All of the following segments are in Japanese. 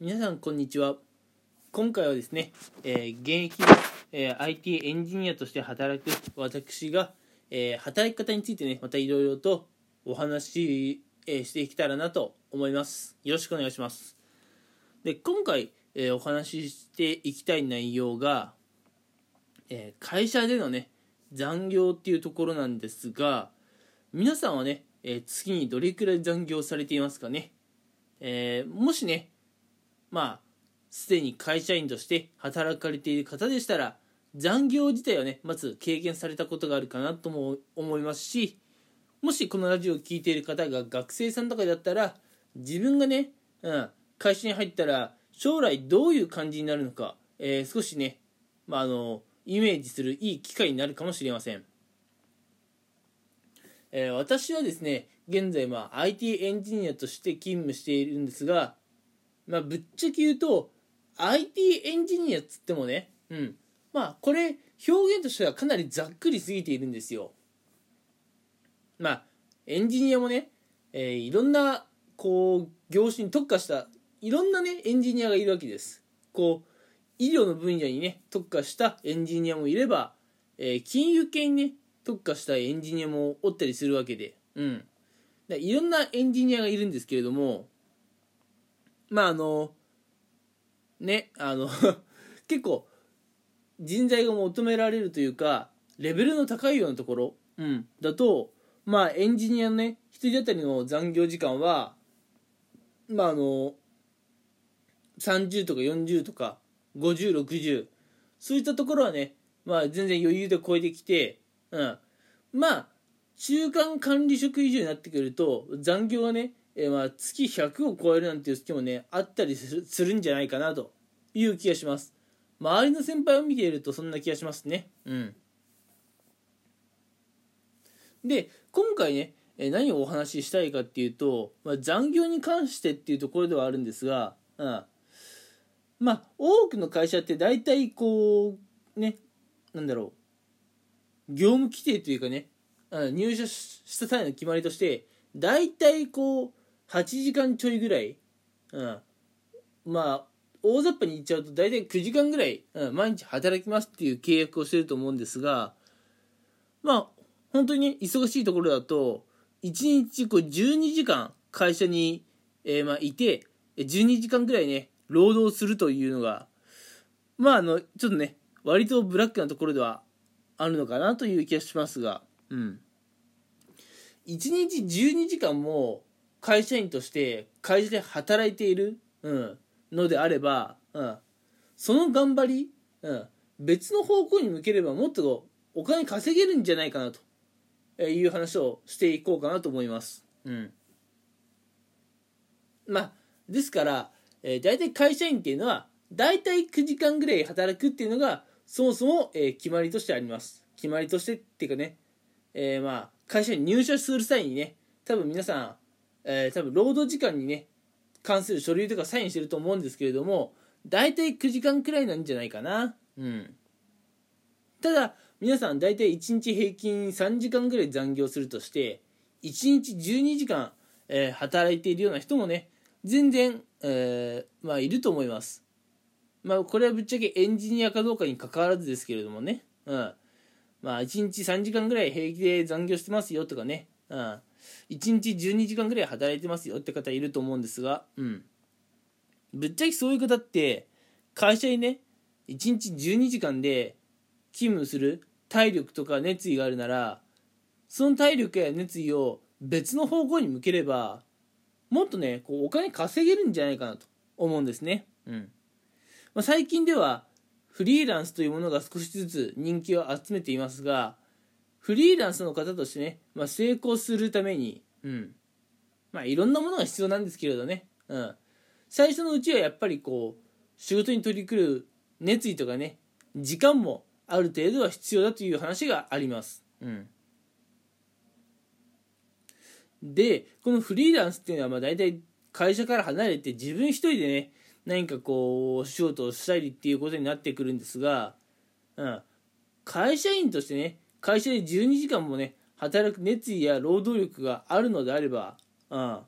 皆さんこんにちは。今回はですね、えー現役の、えー IT エンジニアとして働く私が、えー働き方についてねまたいろいろとお話し、えーしていけたらなと思います。よろしくお願いします。で今回、えーお話ししていきたい内容が、えー会社でのね残業っていうところなんですが皆さんはね、えー月にどれくらい残業されていますかね？えーもしねまあすでに会社員として働かれている方でしたら残業自体はねまず経験されたことがあるかなとも思いますしもしこのラジオを聴いている方が学生さんとかだったら自分がね、うん、会社に入ったら将来どういう感じになるのか、えー少しね、まあ、あのイメージするいい機会になるかもしれません。えー私はですね現在、まあ、IT エンジニアとして勤務しているんですが、まあ、ぶっちゃけ言うと IT エンジニアっつってもね、うん、まあこれ表現としてはかなりざっくりすぎているんですよ。まあエンジニアもね、えーいろんなこう業種に特化したいろんなねエンジニアがいるわけです。こう医療の分野にね特化したエンジニアもいれば、えー金融系にね特化したエンジニアもおったりするわけで、うん、でいろんなエンジニアがいるんですけれどもまああのねあの 結構人材が求められるというかレベルの高いようなところ、うん、だとまあエンジニアのね1人当たりの残業時間はまああの30とか40とか5060そういったところはねまあ全然余裕で超えてきて、うん、まあ中間管理職以上になってくると残業がね、えーまあ月100を超えるなんていう月もねあったりするするんじゃないかなという気がします。周りの先輩を見ているとそんな気がしますね。うん。で今回ね何をお話ししたいかっていうと、まあ、残業に関してっていうところではあるんですが、うん、まあ多くの会社って大体こうねなんだろう業務規定というかねうん入社した際の決まりとして大体こう8時間ちょいぐらい、うん、まあ大雑把に言っちゃうと大体9時間ぐらい、うん、毎日働きますっていう契約をしてると思うんですがまあ本当に忙しいところだと1日こう12時間会社に、えーまあ、いて12時間ぐらいね労働するというのがまああのちょっとね割とブラックなところではあるのかなという気がしますがうん。1日12時間も会社員として会社で働いている、うん、のであれば、うん、その頑張り、うん、別の方向に向ければもっとお金稼げるんじゃないかなという話をしていこうかなと思います。うん。まあ、ですから、えー、大体会社員っていうのは、大体9時間ぐらい働くっていうのが、そもそも、えー決まりとしてあります。決まりとしてっていうかね、えーまあ、会社に入社する際にね、多分皆さん、えー多分労働時間にね、関する書類とかサインしてると思うんですけれども、大体9時間くらいなんじゃないかな。うん。ただ、皆さん大体1日平均3時間ぐらい残業するとして1日12時間、えー働いているような人もね全然、えーまあいると思います。まあこれはぶっちゃけエンジニアかどうかに関わらずですけれどもね。うん。まあ1日3時間ぐらい平気で残業してますよとかね。うん。1日12時間ぐらい働いてますよって方いると思うんですがうん。ぶっちゃけそういう方って会社にね1日12時間で勤務する体力とか熱意があるならその体力や熱意を別の方向に向ければもっとねこうお金稼げるんじゃないかなと思うんですね、うん。まあ、最近ではフリーランスというものが少しずつ人気を集めていますがフリーランスの方としてね、まあ、成功するために、うん。まあ、いろんなものが必要なんですけれどね、うん、最初のうちはやっぱりこう仕事に取り組む熱意とかね時間もある程度は必要だという話があります。うん、でこのフリーランスっていうのはまあ大体会社から離れて自分一人でね何かこう仕事をしたりっていうことになってくるんですが、うん、会社員としてね会社で12時間もね働く熱意や労働力があるのであれば、うん、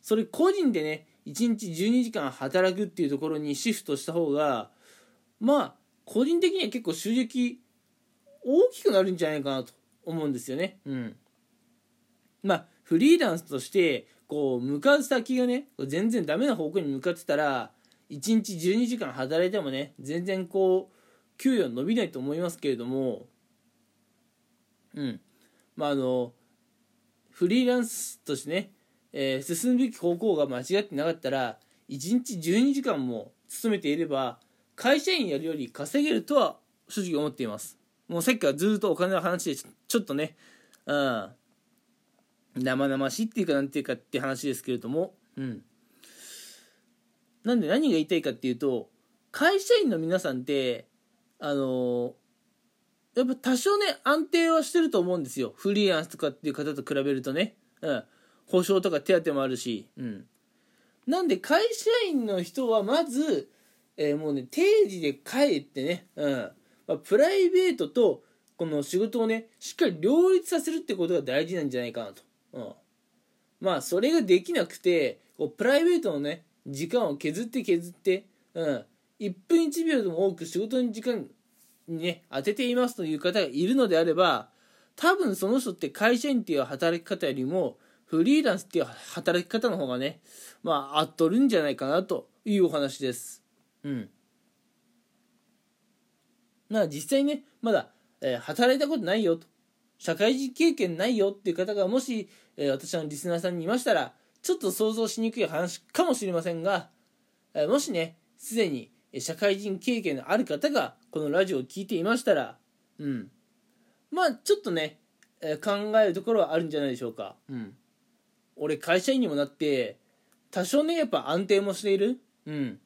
それ個人でね1日12時間働くっていうところにシフトした方がまあ個人的には結構収益大きくなるんじゃないかなと思うんですよね。うん。まあフリーランスとしてこう向かう先がね全然ダメな方向に向かってたら1日12時間働いてもね全然こう給与伸びないと思いますけれどもうん。まああのフリーランスとしてね、えー、進むべき方向が間違ってなかったら1日12時間も勤めていれば会社員やるより稼げるとは正直思っています。もうさっきからずっとお金の話でちょっとねうん。生々しいっていうかなんていうかって話ですけれどもうん。なんで何が言いたいかっていうと会社員の皆さんってあのやっぱ多少ね安定はしてると思うんですよ。フリーランスとかっていう方と比べるとね、うん、保証とか手当もあるし、うん、なんで会社員の人はまず、えー、もうね定時で帰ってね、うん。まあ、プライベートとこの仕事をねしっかり両立させるってことが大事なんじゃないかなと、うん、まあそれができなくてこうプライベートのね時間を削って削って、うん、1分1秒でも多く仕事に時間ね、当てていますという方がいるのであれば、多分その人って会社員っていう働き方よりも、フリーランスっていう働き方の方がね、まあ、合っとるんじゃないかなというお話です。うん。な実際ね、まだ、えー、働いたことないよと、社会人経験ないよっていう方がもし、えー、私のリスナーさんにいましたら、ちょっと想像しにくい話かもしれませんが、えー、もしね、すでに社会人経験のある方がこのラジオを聴いていましたら、うん。まあ、ちょっとね、え考えるところはあるんじゃないでしょうか。うん。俺、会社員にもなって、多少ね、やっぱ安定もしている。うん。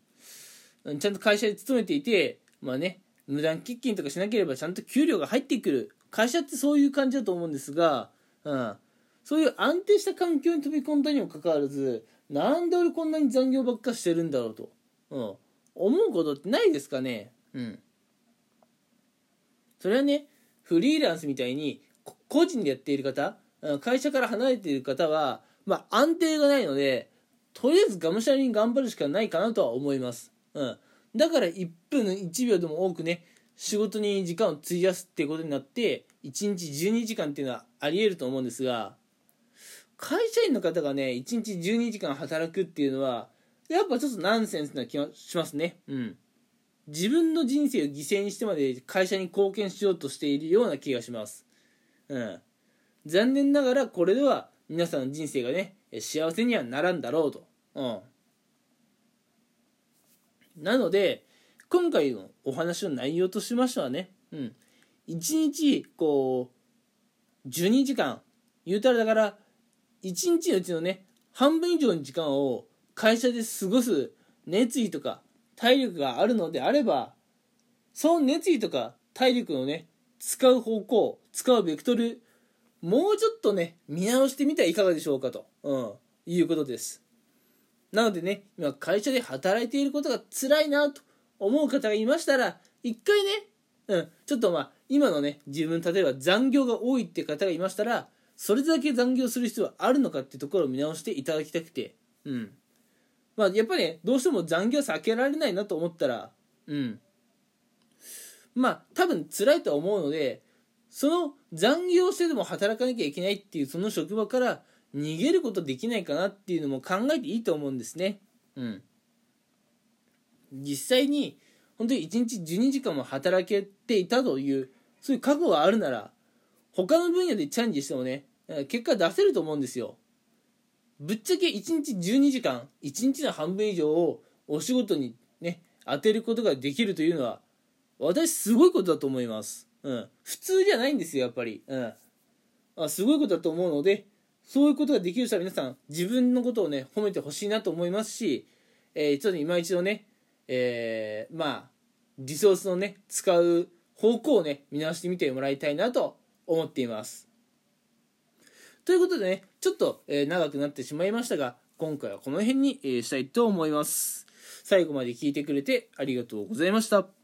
ちゃんと会社で勤めていて、まあね、無断欠勤とかしなければちゃんと給料が入ってくる。会社ってそういう感じだと思うんですが、うん。そういう安定した環境に飛び込んだにもかかわらず、なんで俺こんなに残業ばっかしてるんだろうと。うん。思うことってないですかね？うん。それはねフリーランスみたいに個人でやっている方会社から離れている方は、まあ、安定がないのでとりあえずがむしゃらに頑張るしかないかなとは思います、うん、だから1分1秒でも多くね仕事に時間を費やすっていうことになって1日12時間っていうのはありえると思うんですが会社員の方がね1日12時間働くっていうのはやっぱちょっとナンセンスな気がしますね。うん。自分の人生を犠牲にしてまで会社に貢献しようとしているような気がします。うん。残念ながらこれでは皆さんの人生がね、幸せにはならんだろうと。うん。なので、今回のお話の内容としましてはね、うん。1日、こう、12時間、言うたらだから、1日のうちのね、半分以上の時間を会社で過ごす熱意とか体力があるのであればその熱意とか体力のね使う方向使うベクトルもうちょっとね見直してみてはいかがでしょうかと、うん、いうことです。なのでね今会社で働いていることが辛いなと思う方がいましたら一回ね、うん、ちょっとまあ今のね自分例えば残業が多いって方がいましたらそれだけ残業する必要はあるのかってところを見直していただきたくて。うん。まあ、やっぱりね、どうしても残業避けられないなと思ったら、うん。まあ、多分辛いと思うので、その残業してでも働かなきゃいけないっていうその職場から逃げることできないかなっていうのも考えていいと思うんですね。うん。実際に、本当に1日12時間も働けていたという、そういう覚悟があるなら、他の分野でチャレンジしてもね、結果出せると思うんですよ。ぶっちゃけ1日12時間1日の半分以上をお仕事にね当てることができるというのは私すごいことだと思います、うん、普通じゃないんですよやっぱり、うん、あすごいことだと思うのでそういうことができる人は皆さん自分のことをね褒めてほしいなと思いますし、えー、ちょっと今一度ね、えー、まあリソースのね使う方向をね見直してみてもらいたいなと思っています。ということでね、ちょっと、えー、長くなってしまいましたが、今回はこの辺に、えー、したいと思います。最後まで聞いてくれてありがとうございました。